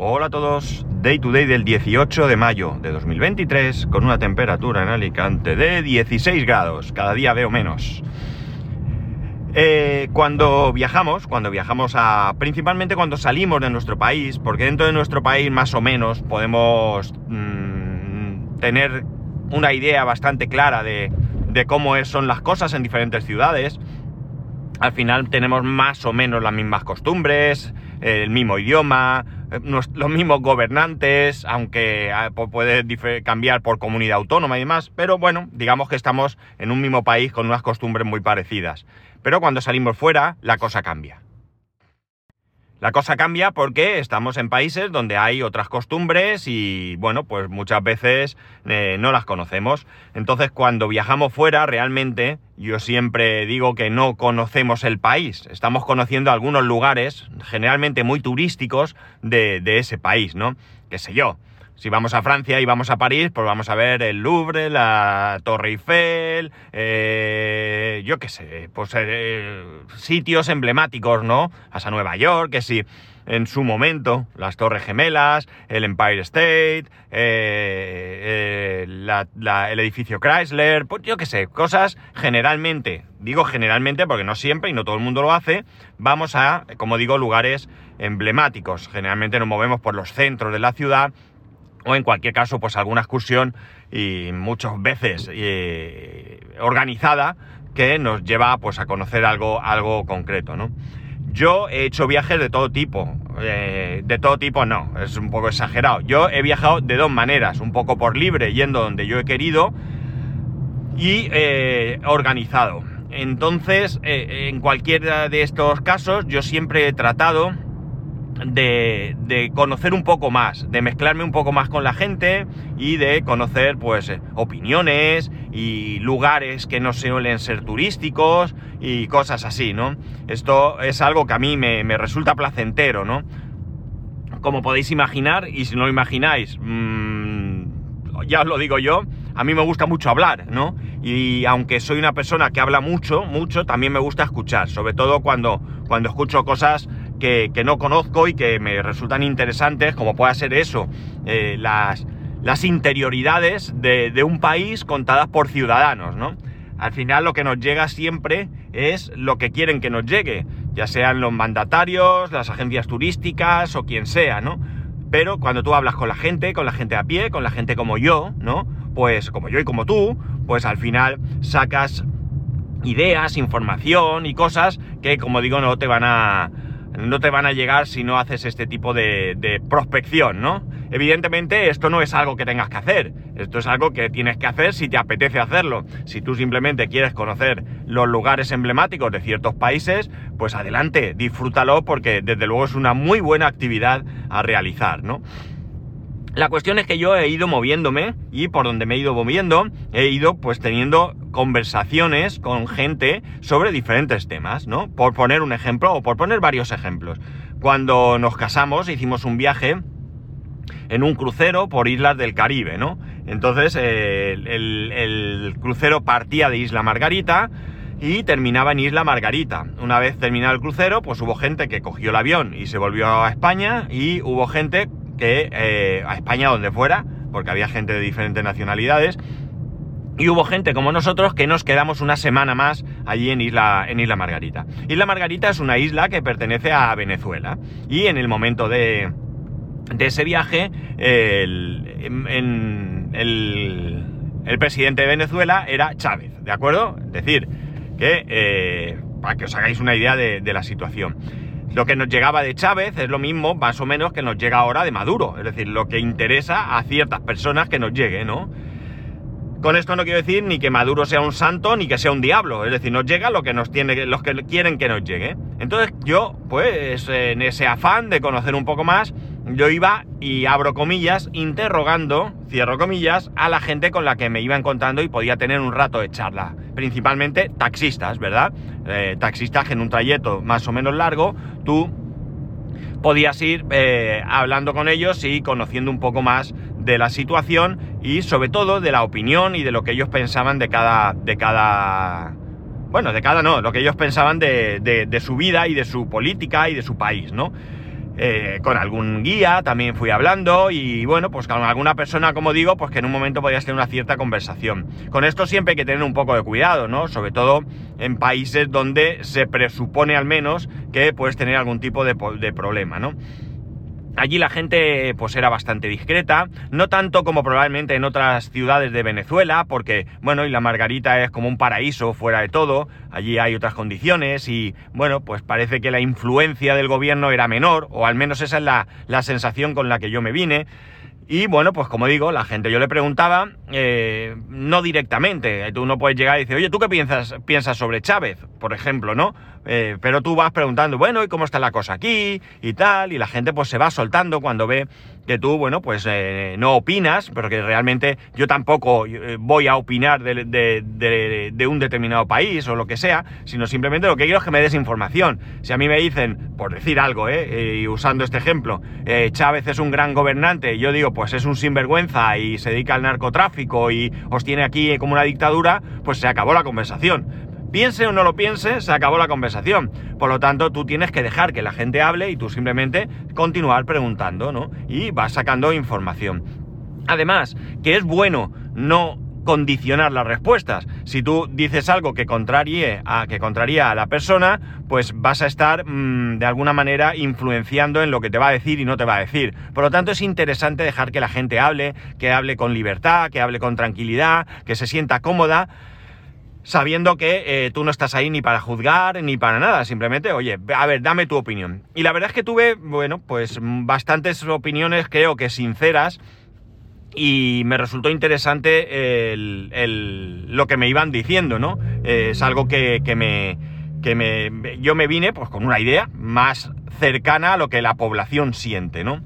Hola a todos, Day to Day del 18 de mayo de 2023 con una temperatura en Alicante de 16 grados, cada día veo menos. Eh, cuando viajamos, cuando viajamos a... principalmente cuando salimos de nuestro país, porque dentro de nuestro país más o menos podemos mm, tener una idea bastante clara de, cómo son las cosas en diferentes ciudades, al final tenemos más o menos las mismas costumbres, el mismo idioma, los mismos gobernantes, aunque ah, puede cambiar por comunidad autónoma y demás, pero bueno, digamos que estamos en un mismo país con unas costumbres muy parecidas. Pero cuando salimos fuera, la cosa cambia. La cosa cambia porque estamos en países donde hay otras costumbres y, bueno, pues muchas veces eh, no las conocemos. Entonces, cuando viajamos fuera, realmente, yo siempre digo que no conocemos el país. Estamos conociendo algunos lugares, generalmente muy turísticos, de, de ese país, ¿no? Qué sé yo. Si vamos a Francia y vamos a París, pues vamos a ver el Louvre, la Torre Eiffel, eh, yo qué sé, pues eh, sitios emblemáticos, ¿no? Hasta Nueva York, que sí, en su momento, las Torres Gemelas, el Empire State, eh, el edificio Chrysler, pues yo qué sé, cosas generalmente, digo generalmente porque no siempre y no todo el mundo lo hace, vamos a, como digo, lugares emblemáticos. Generalmente nos movemos por los centros de la ciudad o en cualquier caso, pues alguna excursión y muchas veces eh, organizada que nos lleva pues a conocer algo, algo concreto, ¿no? Yo he hecho viajes de todo tipo, eh, de todo tipo no, es un poco exagerado. Yo he viajado de dos maneras, un poco por libre, yendo donde yo he querido, y eh, organizado. Entonces, en cualquiera de estos casos, yo siempre he tratado de, conocer un poco más, de mezclarme un poco más con la gente y de conocer pues eh, opiniones y lugares que no suelen ser turísticos y cosas así, ¿no? Esto es algo que a mí me, resulta placentero, ¿no? Como podéis imaginar, y si no lo imagináis, mmm, ya os lo digo yo, a mí me gusta mucho hablar, ¿no? Y aunque soy una persona que habla mucho, mucho, también me gusta escuchar, sobre todo cuando, cuando escucho cosas que, no conozco y que me resultan interesantes, como pueda ser eso, eh, las, las interioridades de, de, un país contadas por ciudadanos, ¿no? Al final lo que nos llega siempre es lo que quieren que nos llegue, ya sean los mandatarios, las agencias turísticas o quien sea, ¿no? Pero cuando tú hablas con la gente, con la gente a pie, con la gente como yo, ¿no? Pues como yo y como tú, pues al final sacas ideas, información y cosas que, como digo, no te van a, no te van a llegar si no haces este tipo de, prospección, ¿no? Evidentemente esto no es algo que tengas que hacer, esto es algo que tienes que hacer si te apetece hacerlo. Si tú simplemente quieres conocer los lugares emblemáticos de ciertos países, pues adelante, disfrútalo porque desde luego es una muy buena actividad a realizar, ¿no? La cuestión es que yo he ido moviéndome y por donde me he ido moviendo he ido pues teniendo conversaciones con gente sobre diferentes temas, ¿no? Por poner un ejemplo o por poner varios ejemplos. Cuando nos casamos hicimos un viaje en un crucero por islas del Caribe, ¿no? Entonces el, el crucero partía de Isla Margarita y terminaba en Isla Margarita. Una vez terminado el crucero, pues hubo gente que cogió el avión y se volvió a España y hubo gente que eh, a España donde fuera, porque había gente de diferentes nacionalidades, y hubo gente como nosotros que nos quedamos una semana más allí en Isla, en Isla Margarita. Isla Margarita es una isla que pertenece a Venezuela. Y en el momento de, de ese viaje, el, el, presidente de Venezuela era Chávez, ¿de acuerdo? Es decir, que eh, para que os hagáis una idea de, de la situación. Lo que nos llegaba de Chávez es lo mismo, más o menos, que nos llega ahora de Maduro. Es decir, lo que interesa a ciertas personas que nos llegue, ¿no? Con esto no quiero decir ni que Maduro sea un santo ni que sea un diablo. Es decir, nos llega lo que nos tiene, los que quieren que nos llegue. Entonces yo, pues, en ese afán de conocer un poco más, yo iba y abro comillas, interrogando, cierro comillas, a la gente con la que me iba encontrando y podía tener un rato de charla. Principalmente taxistas, ¿verdad? Eh, taxistas que en un trayecto más o menos largo, tú podías ir eh, hablando con ellos y conociendo un poco más de la situación y sobre todo de la opinión y de lo que ellos pensaban de cada, de cada, bueno, de cada no, lo que ellos pensaban de, de su vida y de su política y de su país, ¿no? Eh, con algún guía también fui hablando y bueno, pues con alguna persona, como digo, pues que en un momento podías tener una cierta conversación. Con esto siempre hay que tener un poco de cuidado, ¿no? Sobre todo en países donde se presupone al menos que puedes tener algún tipo de, de problema, ¿no? Allí la gente pues era bastante discreta, no tanto como probablemente en otras ciudades de Venezuela, porque bueno, y la Margarita es como un paraíso fuera de todo, allí hay otras condiciones y bueno, pues parece que la influencia del gobierno era menor, o al menos esa es la, la sensación con la que yo me vine. Y bueno, pues como digo, la gente yo le preguntaba, eh, no directamente, tú no puedes llegar y decir, oye, ¿tú qué piensas, piensas sobre Chávez? Por ejemplo, ¿no? Eh, pero tú vas preguntando, bueno, ¿y cómo está la cosa aquí? Y tal, y la gente pues se va soltando cuando ve que tú, bueno, pues eh, no opinas, pero que realmente yo tampoco voy a opinar de, un determinado país o lo que sea, sino simplemente lo que quiero es que me des información. Si a mí me dicen, por decir algo, y usando este ejemplo, Chávez es un gran gobernante, yo digo, pues es un sinvergüenza y se dedica al narcotráfico y os tiene aquí como una dictadura, pues se acabó la conversación. Piense o no lo piense, se acabó la conversación. Por lo tanto, tú tienes que dejar que la gente hable y tú simplemente continuar preguntando, ¿no? Y vas sacando información. Además, que es bueno no condicionar las respuestas. Si tú dices algo que contrarie a, que contraría a la persona, pues vas a estar mm, de alguna manera influenciando en lo que te va a decir y no te va a decir. Por lo tanto, es interesante dejar que la gente hable, que hable con libertad, que hable con tranquilidad, que se sienta cómoda sabiendo que eh, tú no estás ahí ni para juzgar ni para nada, simplemente, oye, a ver, dame tu opinión. Y la verdad es que tuve, bueno, pues bastantes opiniones creo que sinceras y me resultó interesante lo que me iban diciendo, ¿no? Eh, es algo que, me, que me, yo me vine pues con una idea más cercana a lo que la población siente, ¿no?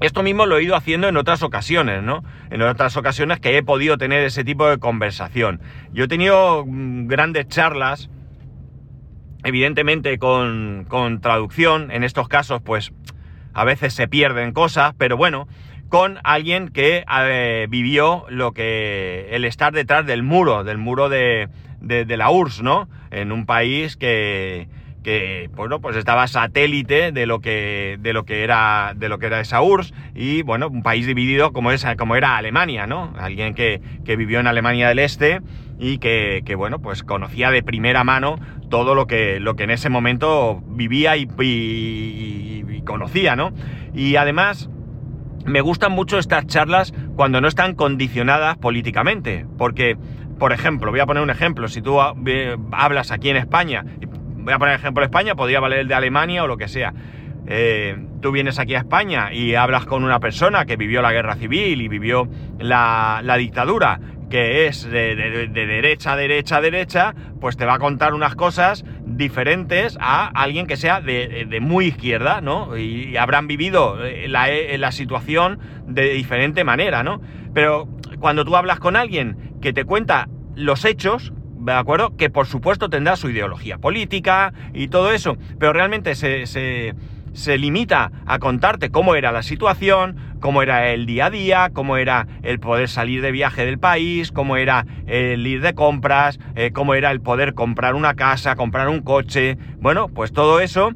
Esto mismo lo he ido haciendo en otras ocasiones, ¿no? En otras ocasiones que he podido tener ese tipo de conversación. Yo he tenido mm, grandes charlas, evidentemente con, con traducción, en estos casos pues a veces se pierden cosas, pero bueno, con alguien que eh, vivió lo que el estar detrás del muro, del muro de, la URSS, ¿no? En un país que, que bueno, pues estaba satélite de lo que de lo que era de lo que era esa URSS y bueno, un país dividido como esa como era Alemania, ¿no? Alguien que, vivió en Alemania del Este y que, bueno, pues conocía de primera mano todo lo que lo que en ese momento vivía y, y conocía, ¿no? Y además me gustan mucho estas charlas cuando no están condicionadas políticamente, porque, por ejemplo, voy a poner un ejemplo, si tú hablas aquí en España, voy a poner ejemplo de España, podría valer el de Alemania o lo que sea, eh, tú vienes aquí a España y hablas con una persona que vivió la guerra civil y vivió la dictadura que es de, derecha, derecha, derecha, pues te va a contar unas cosas diferentes a alguien que sea de, muy izquierda, ¿no? Y, habrán vivido eh, la, eh, la, situación de diferente manera, ¿no? Pero cuando tú hablas con alguien que te cuenta los hechos, ¿de acuerdo? Que por supuesto tendrá su ideología política y todo eso, pero realmente se, se se limita a contarte cómo era la situación, cómo era el día a día, cómo era el poder salir de viaje del país, cómo era el ir de compras, eh, cómo era el poder comprar una casa, comprar un coche. Bueno, pues todo eso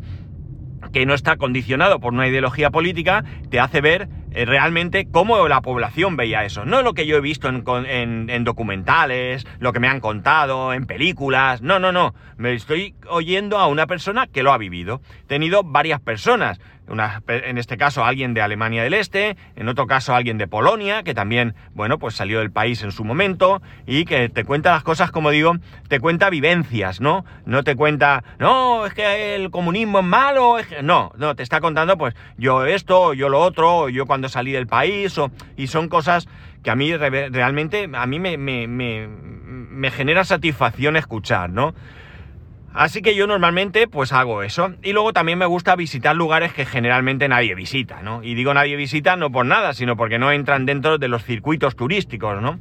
que no está condicionado por una ideología política, te hace ver realmente cómo la población veía eso. No lo que yo he visto en, documentales, lo que me han contado, en películas. No, no, no. Me estoy oyendo a una persona que lo ha vivido. He tenido varias personas en este caso alguien de Alemania del Este, en otro caso alguien de Polonia, que también, bueno, pues salió del país en su momento y que te cuenta las cosas, como digo, te cuenta vivencias, ¿no? No te cuenta, no, es que el comunismo es malo, no, no, te está contando, pues, yo esto, yo lo otro, yo cuando salí del país, y son cosas que a mí realmente, a mí me, me, me genera satisfacción escuchar, ¿no? Así que yo normalmente pues hago eso. Y luego también me gusta visitar lugares que generalmente nadie visita, ¿no? Y digo nadie visita no por nada, sino porque no entran dentro de los circuitos turísticos, ¿no?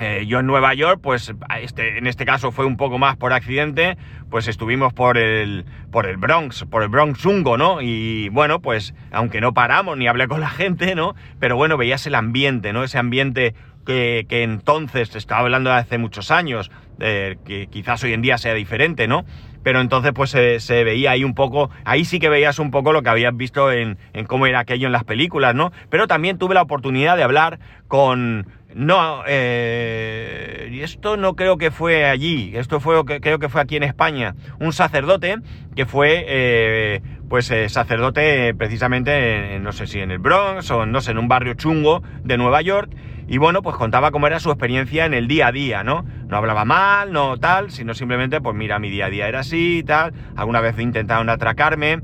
Eh, yo en Nueva York, pues este, en este caso fue un poco más por accidente, pues estuvimos por el, por el Bronx, por el Bronxungo, ¿no? Y bueno, pues aunque no paramos ni hablé con la gente, ¿no? Pero bueno, veías el ambiente, ¿no? Ese ambiente que, entonces, estaba hablando de hace muchos años, que quizás hoy en día sea diferente, ¿no? pero entonces pues se, veía ahí un poco, ahí sí que veías un poco lo que habías visto en, en cómo era aquello en las películas, ¿no? Pero también tuve la oportunidad de hablar con, no, eh, esto no creo que fue allí, esto fue, creo que fue aquí en España, un sacerdote que fue, eh, pues, eh, sacerdote precisamente, no sé si en el Bronx o no sé, en un barrio chungo de Nueva York, y bueno, pues contaba cómo era su experiencia en el día a día, ¿no? No hablaba mal, no tal, sino simplemente, pues mira, mi día a día era así, tal, alguna vez intentaron atracarme,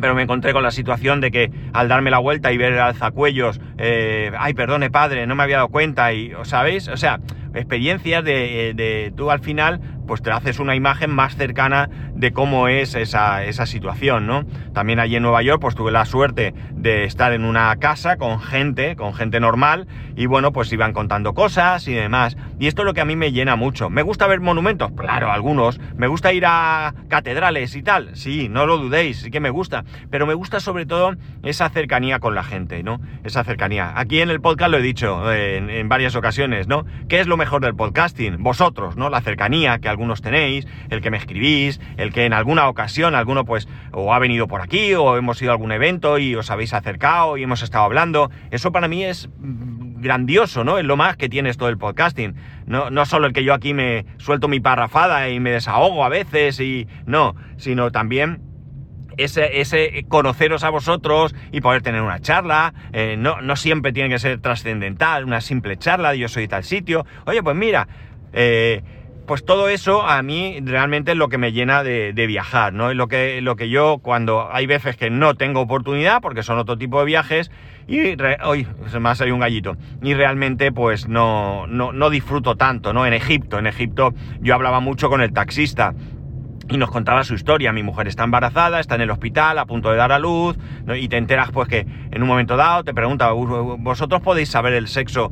pero me encontré con la situación de que al darme la vuelta y ver el alzacuellos, eh, ay, perdone padre, no me había dado cuenta y, ¿sabéis? O sea, experiencias de, de, tú al final pues te haces una imagen más cercana de cómo es esa, esa, situación, ¿no? También allí en Nueva York pues tuve la suerte de estar en una casa con gente, con gente normal y bueno pues iban contando cosas y demás. Y esto es lo que a mí me llena mucho. ¿Me gusta ver monumentos? Claro, algunos. ¿Me gusta ir a catedrales y tal? Sí, no lo dudéis, sí que me gusta. Pero me gusta sobre todo esa cercanía con la gente, ¿no? Esa cercanía. Aquí en el podcast lo he dicho eh, en, en varias ocasiones, ¿no? ¿Qué es lo mejor del podcasting? Vosotros, ¿no? La cercanía que algunos tenéis, el que me escribís, el que en alguna ocasión alguno pues o ha venido por aquí o hemos ido a algún evento y os habéis acercado y hemos estado hablando. Eso para mí es grandioso, ¿no? Es lo más que tiene esto del podcasting. No, no solo el que yo aquí me suelto mi parrafada y me desahogo a veces y no, sino también ese, ese, conoceros a vosotros y poder tener una charla, eh, no, no, siempre tiene que ser trascendental, una simple charla de yo soy tal sitio. Oye, pues mira, eh, pues todo eso a mí realmente es lo que me llena de, viajar, ¿no? Es lo que, lo que yo cuando hay veces que no tengo oportunidad, porque son otro tipo de viajes, y hoy se me ha salido un gallito, y realmente pues no, no, no disfruto tanto, ¿no? En Egipto, en Egipto yo hablaba mucho con el taxista, y nos contaba su historia. Mi mujer está embarazada, está en el hospital, a punto de dar a luz, y te enteras pues que en un momento dado te pregunta, ¿vosotros podéis saber el sexo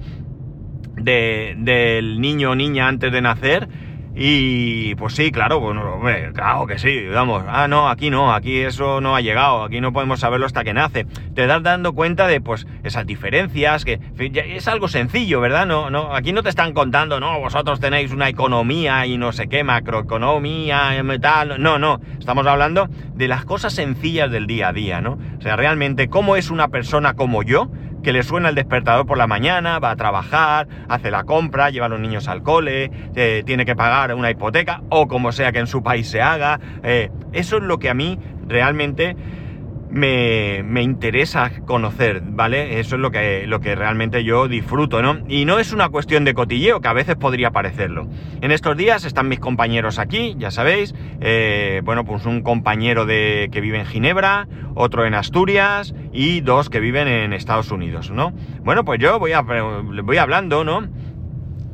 del niño o niña antes de nacer? Y pues sí, claro, bueno, claro que sí, vamos, ah, no, aquí no, aquí eso no ha llegado, aquí no podemos saberlo hasta que nace. Te das dando cuenta de pues esas diferencias, que es algo sencillo, ¿verdad? No, no, aquí no te están contando, no, vosotros tenéis una economía y no sé qué, macroeconomía, metal, no, no, estamos hablando de las cosas sencillas del día a día, ¿no? O sea, realmente, ¿cómo es una persona como yo? Que le suena el despertador por la mañana, va a trabajar, hace la compra, lleva a los niños al cole, eh, tiene que pagar una hipoteca o como sea que en su país se haga. Eh, eso es lo que a mí realmente me, me, interesa conocer, ¿vale? Eso es lo que, lo que realmente yo disfruto, ¿no? Y no es una cuestión de cotilleo, que a veces podría parecerlo. En estos días están mis compañeros aquí, ya sabéis, eh, bueno, pues un compañero de, que vive en Ginebra, otro en Asturias y dos que viven en Estados Unidos, ¿no? Bueno, pues yo voy, a, voy hablando, ¿no?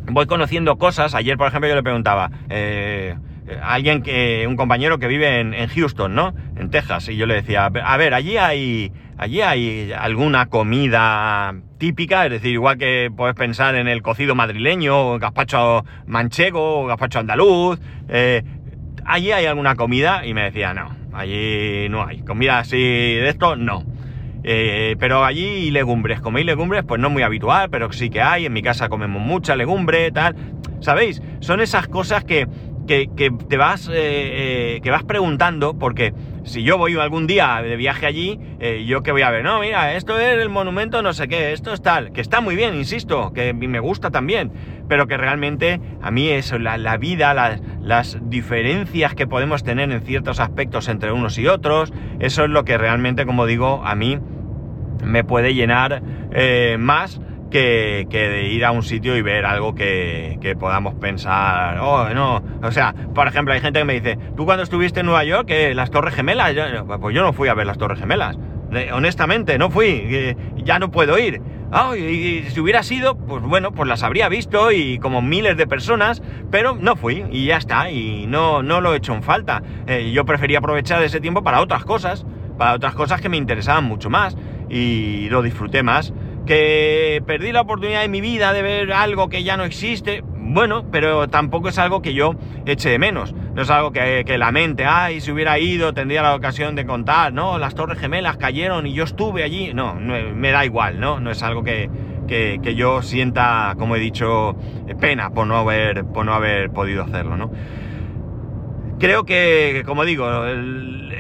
Voy conociendo cosas. Ayer, por ejemplo, yo le preguntaba, eh, alguien que, un compañero que vive en, Houston, ¿no? En Texas, y yo le decía, a ver, allí hay, allí hay alguna comida típica, es decir, igual que puedes pensar en el cocido madrileño, o gazpacho manchego, o gazpacho andaluz, eh, allí hay alguna comida, y me decía, no, allí no hay, comida así de esto, no. Eh, pero allí legumbres, coméis legumbres, pues no muy habitual, pero sí que hay, en mi casa comemos mucha legumbre, tal. ¿Sabéis? Son esas cosas que que, te vas, eh, eh, que vas preguntando, porque si yo voy algún día de viaje allí, eh, yo que voy a ver, no, mira, esto es el monumento no sé qué, esto es tal, que está muy bien, insisto, que me gusta también, pero que realmente a mí eso, la, la vida, las, las diferencias que podemos tener en ciertos aspectos entre unos y otros, eso es lo que realmente, como digo, a mí me puede llenar más que, de ir a un sitio y ver algo que, podamos pensar, oh, no, o sea, por ejemplo, hay gente que me dice, tú cuando estuviste en Nueva York, que las Torres Gemelas, pues yo no fui a ver las Torres Gemelas, honestamente, no fui, ya no puedo ir. Y, si hubiera sido, pues bueno, pues las habría visto y como miles de personas, pero no fui y ya está, y no, no lo he hecho en falta. Eh, yo prefería aprovechar ese tiempo para otras cosas, para otras cosas que me interesaban mucho más y lo disfruté más que perdí la oportunidad de mi vida de ver algo que ya no existe, bueno, pero tampoco es algo que yo eche de menos. No es algo que, la mente, ay, si hubiera ido, tendría la ocasión de contar, no, las Torres Gemelas cayeron y yo estuve allí. No, me da igual, ¿no? No es algo que, que, yo sienta, como he dicho, pena por no haber, por no haber podido hacerlo, ¿no? creo que, como digo, el-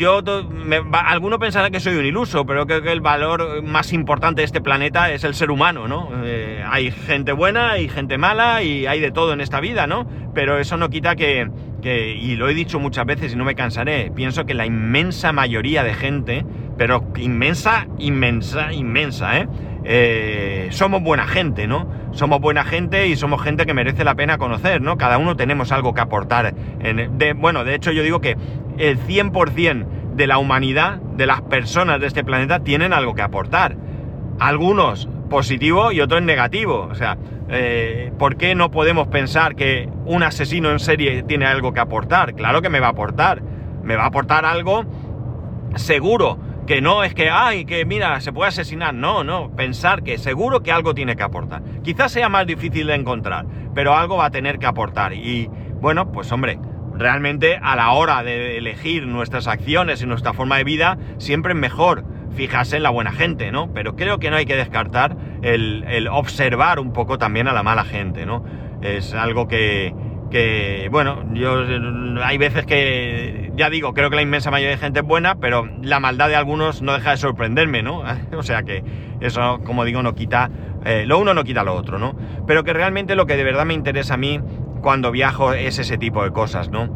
yo, me- alguno pensará que soy un iluso, pero creo que el valor más importante de este planeta es el ser humano, ¿no? Eh, hay gente buena y gente mala y hay de todo en esta vida, ¿no? Pero eso no quita que, y lo he dicho muchas veces y no me cansaré, pienso que la inmensa mayoría de gente, pero inmensa, inmensa, inmensa, ¿eh? Eh, somos buena gente, ¿no? Somos buena gente y somos gente que merece la pena conocer, ¿no? Cada uno tenemos algo que aportar. Bueno, de hecho yo digo que el 100% de la humanidad, de las personas de este planeta, tienen algo que aportar. Algunos positivo y otros negativo. O sea, eh, ¿por qué no podemos pensar que un asesino en serie tiene algo que aportar? Claro que me va a aportar. Me va a aportar algo seguro. Que no es que, ay, que mira, se puede asesinar. No, no. Pensar que seguro que algo tiene que aportar. Quizás sea más difícil de encontrar, pero algo va a tener que aportar. Y bueno, pues hombre, realmente a la hora de elegir nuestras acciones y nuestra forma de vida, siempre es mejor fijarse en la buena gente, ¿no? Pero creo que no hay que descartar el, observar un poco también a la mala gente, ¿no? Es algo que, que, bueno, yo hay veces que, ya digo, creo que la inmensa mayoría de gente es buena, pero la maldad de algunos no deja de sorprenderme, ¿no? o sea que eso, como digo, no quita, eh, lo uno no quita lo otro, ¿no? Pero que realmente lo que de verdad me interesa a mí cuando viajo es ese tipo de cosas, ¿no?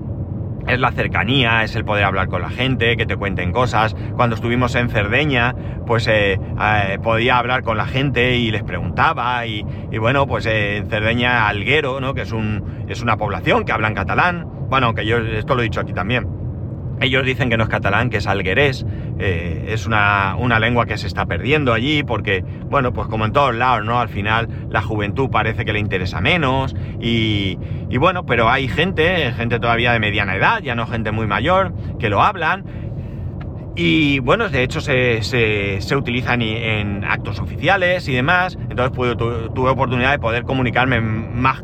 Es la cercanía, es el poder hablar con la gente, que te cuenten cosas. Cuando estuvimos en Cerdeña, pues eh, eh, podía hablar con la gente y les preguntaba. Y, bueno, pues eh, en Cerdeña, Alguero, ¿no? Que es, un, es una población que hablan catalán. Bueno, aunque yo esto lo he dicho aquí también. Ellos dicen que no es catalán, que es alguerés. Eh, es una, una, lengua que se está perdiendo allí porque, bueno, pues como en todos lados, ¿no? Al final la juventud parece que le interesa menos y, y bueno, pero hay gente, gente todavía de mediana edad, ya no gente muy mayor, que lo hablan. Y bueno, de hecho se, se, se utilizan en actos oficiales y demás. Entonces pude, tu, tuve oportunidad de poder comunicarme más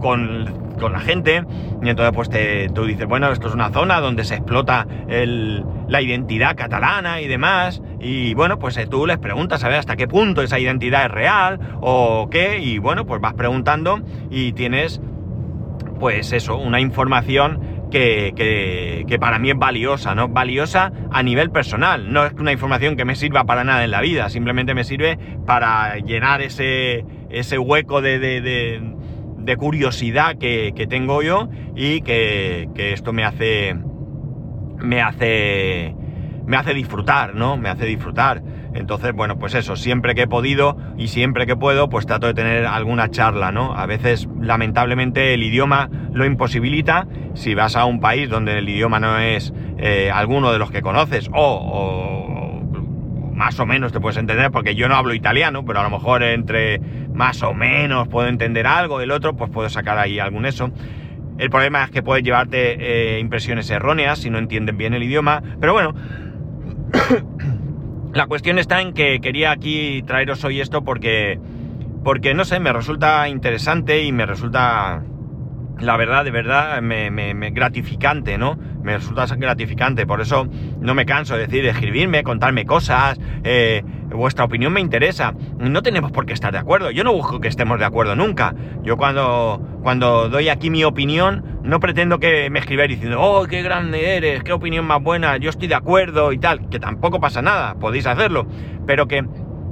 con, con la gente y entonces pues te, tú dices, bueno, esto es una zona donde se explota el, la identidad catalana y demás y bueno, pues eh, tú les preguntas a ver hasta qué punto esa identidad es real o qué y bueno, pues vas preguntando y tienes pues eso, una información que, que, que, para mí es valiosa, ¿no? Valiosa a nivel personal, no es una información que me sirva para nada en la vida, simplemente me sirve para llenar ese, ese hueco de, de, de de curiosidad que, que, tengo yo y que, que, esto me hace me hace me hace disfrutar, ¿no? Me hace disfrutar. Entonces, bueno, pues eso, siempre que he podido y siempre que puedo, pues trato de tener alguna charla, ¿no? A veces, lamentablemente, el idioma lo imposibilita. Si vas a un país donde el idioma no es eh, alguno de los que conoces o, o más o menos te puedes entender, porque yo no hablo italiano, pero a lo mejor entre más o menos puedo entender algo, el otro, pues puedo sacar ahí algún eso. El problema es que puedes llevarte eh, impresiones erróneas si no entienden bien el idioma, pero bueno, la cuestión está en que quería aquí traeros hoy esto porque, porque no sé, me resulta interesante y me resulta, la verdad, de verdad, me, gratificante, ¿no? Me resulta gratificante, por eso no me canso de decir, escribirme, contarme cosas, eh, vuestra opinión me interesa. No tenemos por qué estar de acuerdo, yo no busco que estemos de acuerdo nunca. Yo cuando, cuando doy aquí mi opinión, no pretendo que me escribáis diciendo, oh, qué grande eres, qué opinión más buena, yo estoy de acuerdo y tal, que tampoco pasa nada, podéis hacerlo, pero que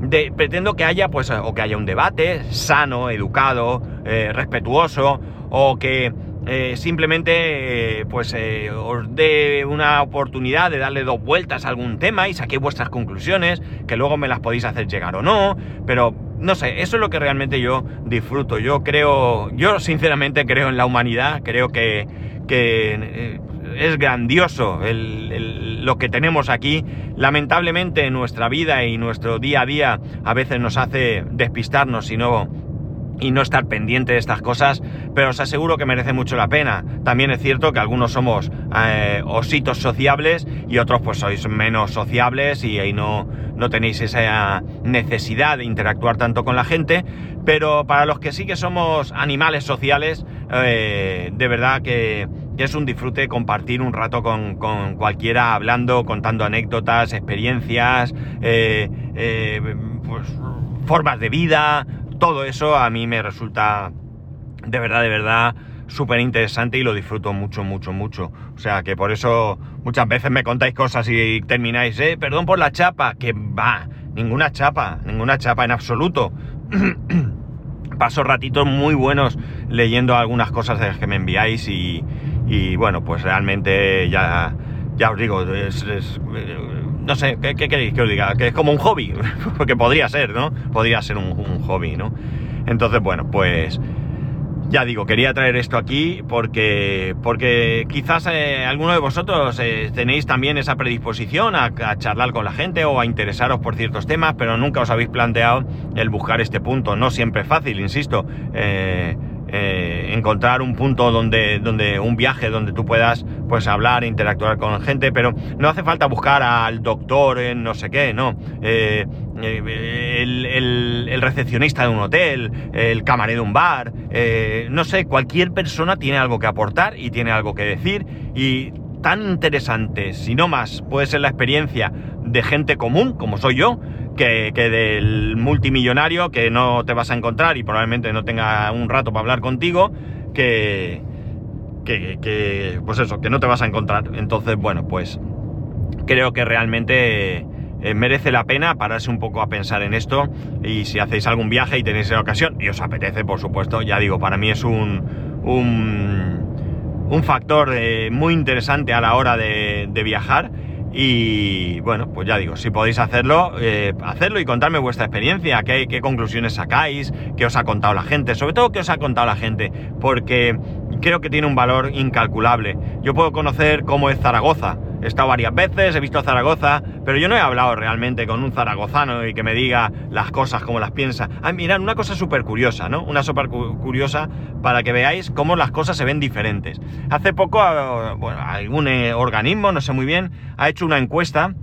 de, pretendo que haya, pues, o que haya un debate sano, educado, eh, respetuoso, o que eh, simplemente eh, pues os dé una oportunidad de darle dos vueltas a algún tema y saquéis vuestras conclusiones, que luego me las podéis hacer llegar o no, pero no sé, eso es lo que realmente yo disfruto. Yo creo, yo sinceramente creo en la humanidad, creo que, que es grandioso lo que tenemos aquí. Lamentablemente nuestra vida y nuestro día a día a veces nos hace despistarnos y no y no estar pendiente de estas cosas, pero os aseguro que merece mucho la pena. También es cierto que algunos somos eh, ositos sociables y otros pues sois menos sociables y ahí no, no tenéis esa necesidad de interactuar tanto con la gente, pero para los que sí que somos animales sociales, eh, de verdad que, que, es un disfrute compartir un rato con, con cualquiera hablando, contando anécdotas, experiencias, eh, pues, formas de vida, todo eso a mí me resulta de verdad, de verdad súper interesante y lo disfruto mucho, mucho, mucho. O sea que por eso muchas veces me contáis cosas y termináis, eh, perdón por la chapa, que va, ninguna chapa, ninguna chapa en absoluto. Paso ratitos muy buenos leyendo algunas cosas de las que me enviáis y, y bueno, pues realmente ya, ya os digo, es, no sé, ¿qué, queréis que os diga? Que es como un hobby, porque podría ser, ¿no? Podría ser un, un hobby, ¿no? Entonces, bueno, pues ya digo, quería traer esto aquí porque, porque quizás eh, alguno de vosotros eh, tenéis también esa predisposición a, charlar con la gente o a interesaros por ciertos temas, pero nunca os habéis planteado el buscar este punto. No siempre es fácil, insisto. Eh, eh, encontrar un punto donde, donde un viaje donde tú puedas pues hablar, e interactuar con gente, pero no hace falta buscar al doctor en no sé qué, no. Eh, eh, el, recepcionista de un hotel, el camarero de un bar, no sé, cualquier persona tiene algo que aportar y tiene algo que decir y tan interesante, si no más, puede ser la experiencia de gente común, como soy yo, que, del multimillonario que no te vas a encontrar y probablemente no tenga un rato para hablar contigo, que, que, pues eso, que no te vas a encontrar. Entonces, bueno, pues creo que realmente eh, merece la pena pararse un poco a pensar en esto y si hacéis algún viaje y tenéis la ocasión y os apetece, por supuesto, ya digo, para mí es un, un, factor eh, muy interesante a la hora de viajar y bueno, pues ya digo, si podéis hacerlo, eh, hacerlo y contarme vuestra experiencia, qué, qué, conclusiones sacáis, qué os ha contado la gente, sobre todo qué os ha contado la gente, porque creo que tiene un valor incalculable. Yo puedo conocer cómo es Zaragoza, he estado varias veces, he visto Zaragoza, pero yo no he hablado realmente con un zaragozano y que me diga las cosas como las piensa. Ah, mirad, una cosa súper curiosa, ¿no? Una súper curiosa para que veáis cómo las cosas se ven diferentes. Hace poco, ah, bueno, algún eh, organismo, no sé muy bien, ha hecho una encuesta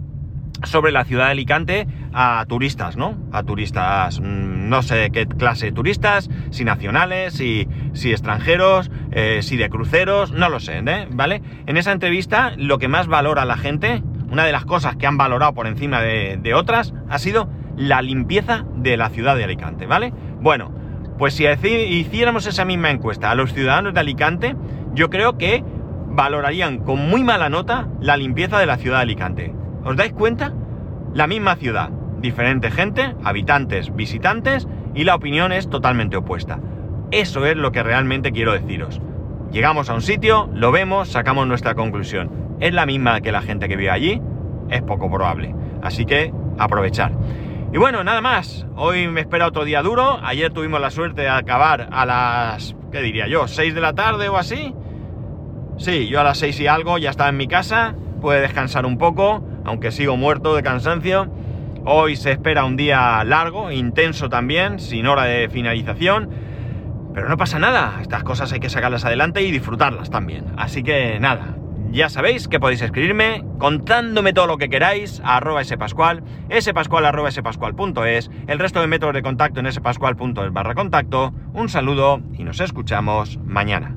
sobre la ciudad de Alicante a turistas, ¿no? A turistas, mm, no sé qué clase de turistas, si nacionales, si, si extranjeros, eh, si de cruceros, no lo sé, ¿eh? ¿vale? En esa entrevista lo que más valora la gente, una de las cosas que han valorado por encima de, de otras, ha sido la limpieza de la ciudad de Alicante, ¿vale? Bueno, pues si hiciéramos esa misma encuesta a los ciudadanos de Alicante, yo creo que valorarían con muy mala nota la limpieza de la ciudad de Alicante. ¿Os dais cuenta? La misma ciudad, diferente gente, habitantes, visitantes, y la opinión es totalmente opuesta. Eso es lo que realmente quiero deciros. Llegamos a un sitio, lo vemos, sacamos nuestra conclusión. ¿Es la misma que la gente que vive allí? Es poco probable. Así que aprovechar. Y bueno, nada más. Hoy me espera otro día duro. Ayer tuvimos la suerte de acabar a las, ¿qué diría yo? ¿6 de la tarde o así? Sí, yo a las 6 y algo ya estaba en mi casa. Puede descansar un poco aunque sigo muerto de cansancio. Hoy se espera un día largo, intenso también, sin hora de finalización. Pero no pasa nada, estas cosas hay que sacarlas adelante y disfrutarlas también. Así que nada, ya sabéis que podéis escribirme contándome todo lo que queráis a arroba spascual, spascual arroba spascual.es, el resto de métodos de contacto en spascual.es barra contacto. Un saludo y nos escuchamos mañana.